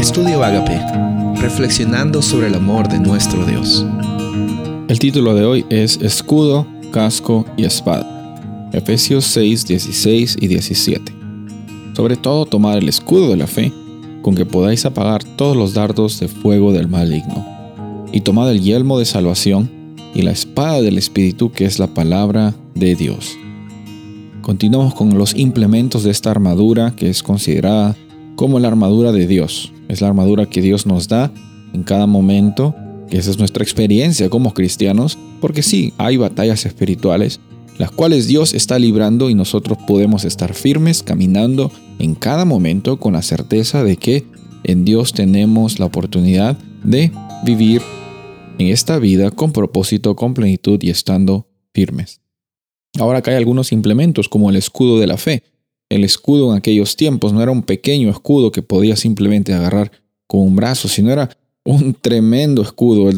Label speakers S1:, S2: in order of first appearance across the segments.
S1: Estudio Agape, reflexionando sobre el amor de nuestro Dios.
S2: El título de hoy es Escudo, Casco y Espada. Efesios 6, 16 y 17. Sobre todo tomar el escudo de la fe, con que podáis apagar todos los dardos de fuego del maligno. Y tomad el yelmo de salvación y la espada del Espíritu que es la palabra de Dios. Continuamos con los implementos de esta armadura que es considerada como la armadura de Dios. Es la armadura que Dios nos da en cada momento, que esa es nuestra experiencia como cristianos, porque sí, hay batallas espirituales, las cuales Dios está librando y nosotros podemos estar firmes caminando en cada momento con la certeza de que en Dios tenemos la oportunidad de vivir en esta vida con propósito, con plenitud y estando firmes. Ahora acá hay algunos implementos como el escudo de la fe. El escudo en aquellos tiempos no era un pequeño escudo que podía simplemente agarrar con un brazo, sino era un tremendo escudo, el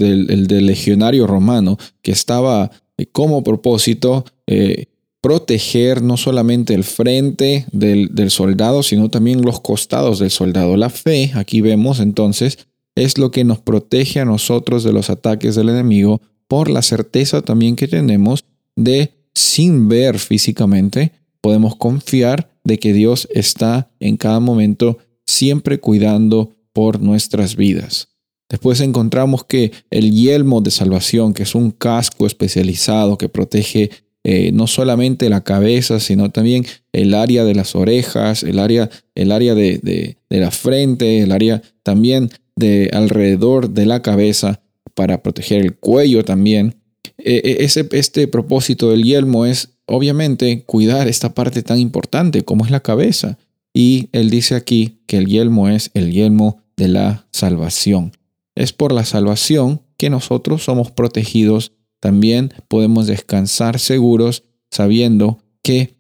S2: del, legionario romano, que estaba eh, como propósito eh, proteger no solamente el frente del, del, soldado, sino también los costados del soldado. La fe, aquí vemos entonces, es lo que nos protege a nosotros de los ataques del enemigo por la certeza también que tenemos de, sin ver físicamente, podemos confiar de que Dios está en cada momento siempre cuidando por nuestras vidas. Después encontramos que el yelmo de salvación, que es un casco especializado que protege eh, no solamente la cabeza, sino también el área de las orejas, el área, el área de, de, la frente, el área también de alrededor de la cabeza para proteger el cuello también. Eh, eh, ese, este propósito del yelmo es obviamente cuidar esta parte tan importante como es la cabeza. Y él dice aquí que el yelmo es el yelmo de la salvación. Es por la salvación que nosotros somos protegidos. También podemos descansar seguros sabiendo que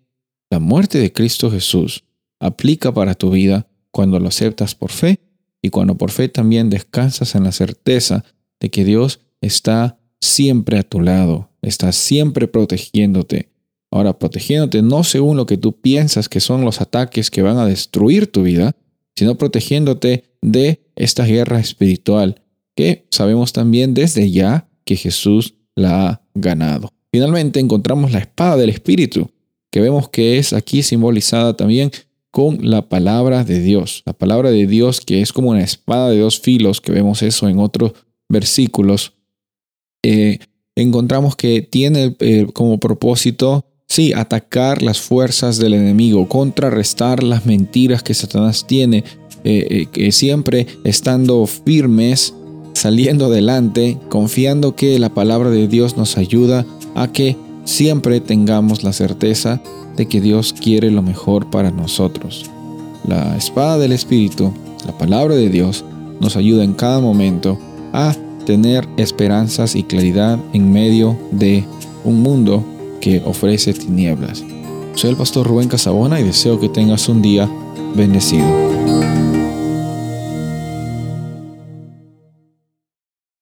S2: la muerte de Cristo Jesús aplica para tu vida cuando lo aceptas por fe y cuando por fe también descansas en la certeza de que Dios está siempre a tu lado, está siempre protegiéndote, Ahora, protegiéndote no según lo que tú piensas que son los ataques que van a destruir tu vida, sino protegiéndote de esta guerra espiritual que sabemos también desde ya que Jesús la ha ganado. Finalmente encontramos la espada del Espíritu, que vemos que es aquí simbolizada también con la palabra de Dios. La palabra de Dios que es como una espada de dos filos, que vemos eso en otros versículos. Eh, encontramos que tiene eh, como propósito Sí, atacar las fuerzas del enemigo, contrarrestar las mentiras que Satanás tiene, eh, eh, siempre estando firmes, saliendo adelante, confiando que la palabra de Dios nos ayuda a que siempre tengamos la certeza de que Dios quiere lo mejor para nosotros. La espada del Espíritu, la palabra de Dios, nos ayuda en cada momento a tener esperanzas y claridad en medio de un mundo que ofrece tinieblas. Soy el pastor Rubén Casabona y deseo que tengas un día bendecido.